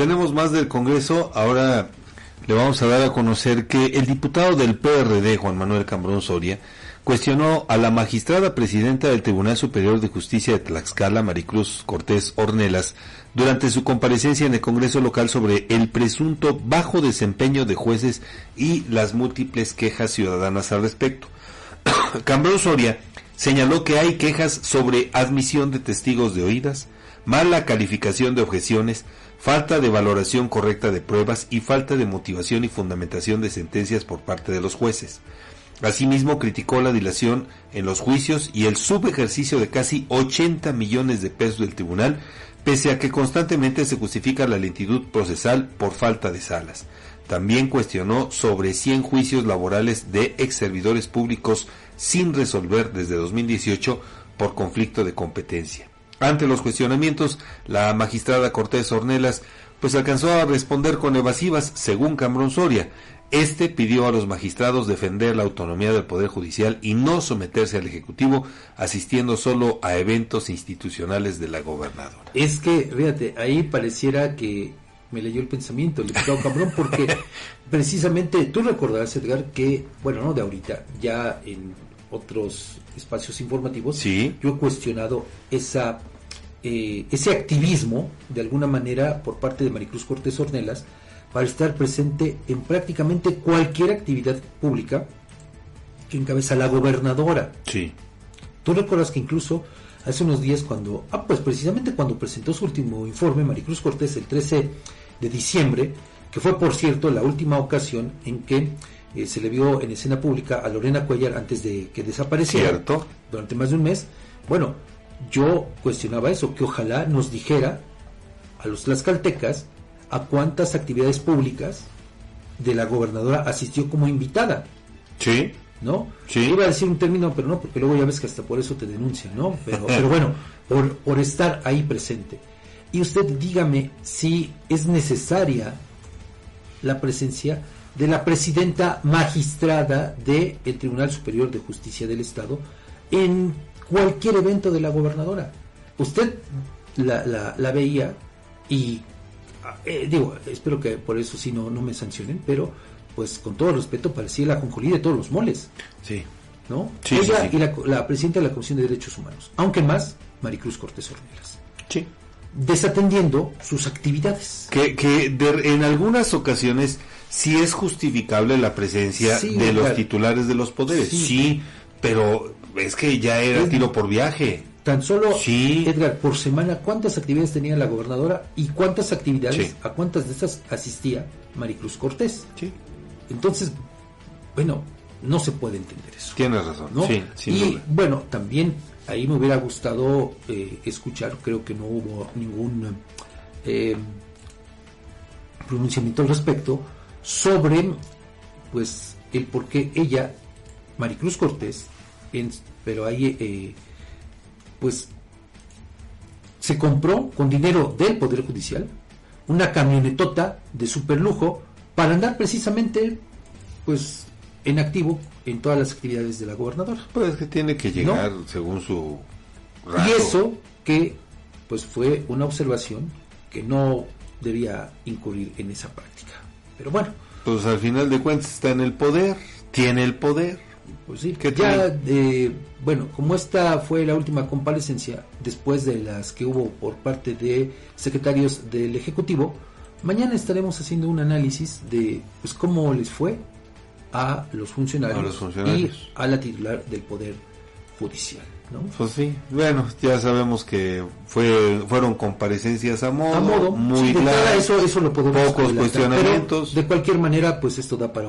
tenemos más del Congreso. Ahora le vamos a dar a conocer que el diputado del PRD, Juan Manuel Cambrón Soria, cuestionó a la magistrada presidenta del Tribunal Superior de Justicia de Tlaxcala, Maricruz Cortés Ornelas, durante su comparecencia en el Congreso local sobre el presunto bajo desempeño de jueces y las múltiples quejas ciudadanas al respecto. Cambrón Soria señaló que hay quejas sobre admisión de testigos de oídas, mala calificación de objeciones, falta de valoración correcta de pruebas y falta de motivación y fundamentación de sentencias por parte de los jueces. Asimismo, criticó la dilación en los juicios y el subejercicio de casi 80 millones de pesos del tribunal, pese a que constantemente se justifica la lentitud procesal por falta de salas. También cuestionó sobre 100 juicios laborales de ex servidores públicos sin resolver desde 2018 por conflicto de competencia. Ante los cuestionamientos, la magistrada Cortés Ornelas pues alcanzó a responder con evasivas, según Cambrón Soria. Este pidió a los magistrados defender la autonomía del Poder Judicial y no someterse al Ejecutivo, asistiendo solo a eventos institucionales de la gobernadora. Es que, fíjate, ahí pareciera que me leyó el pensamiento el diputado Cambrón, porque precisamente tú recordarás, Edgar, que, bueno, no de ahorita, ya en otros espacios informativos, Sí. yo he cuestionado esa eh, ese activismo, de alguna manera, por parte de Maricruz Cortés Ornelas, para estar presente en prácticamente cualquier actividad pública que encabeza la gobernadora. Sí. Tú recuerdas que incluso hace unos días cuando, ah, pues precisamente cuando presentó su último informe, Maricruz Cortés, el 13 de diciembre, que fue por cierto la última ocasión en que eh, se le vio en escena pública a Lorena Cuellar antes de que desapareciera Cierto. durante más de un mes. Bueno, yo cuestionaba eso, que ojalá nos dijera a los tlaxcaltecas a cuántas actividades públicas de la gobernadora asistió como invitada. Sí. ¿no? Sí. Iba a decir un término, pero no, porque luego ya ves que hasta por eso te denuncian, ¿no? Pero, pero bueno, por, por estar ahí presente. Y usted dígame si es necesaria la presencia de la presidenta magistrada del Tribunal Superior de Justicia del Estado en cualquier evento de la gobernadora. Usted la, la, la veía y eh, digo, espero que por eso sí no, no me sancionen, pero pues con todo respeto parecía la conjolí de todos los moles, Sí. ¿no? Sí, Ella sí, sí. y la, la presidenta de la Comisión de Derechos Humanos, aunque más Maricruz Cortés Ornelas, Sí. desatendiendo sus actividades. Que, que de- en algunas ocasiones sí es justificable la presencia Sí, de los claro. titulares de los poderes. Sí. Sí. pero es que ya era tiro por viaje. Tan solo, Sí. Edgar, por semana, ¿cuántas actividades tenía la gobernadora y cuántas actividades, a cuántas de esas asistía Maricruz Cortés? Sí. Entonces, bueno, no se puede entender eso. Tienes razón. ¿no? Sí, sin y duda. bueno, también ahí me hubiera gustado eh, escuchar, creo que no hubo ningún eh, pronunciamiento al respecto sobre, pues, el por qué ella, Maricruz Cortés, en- pero ahí, eh, pues, se compró con dinero del Poder Judicial una camionetota de superlujo para andar precisamente, pues, en activo en todas las actividades de la gobernadora. Pues es que tiene que llegar según su Y rato. eso que, pues, fue una observación que no debía incurrir en esa práctica. Pero bueno, Pues al final de cuentas está en el poder, tiene el poder. pues sí, ¿Qué ya, eh, bueno, como esta fue la última comparecencia después de las que hubo por parte de secretarios del Ejecutivo, mañana estaremos haciendo un análisis de pues cómo les fue a los funcionarios, A los funcionarios. y a la titular del Poder Judicial. ¿no? Pues sí, bueno, ya sabemos que fue fueron comparecencias a modo, a modo muy sí, entrada eso eso lo podemos pocos pero cuestionamientos. de cualquier manera pues esto da para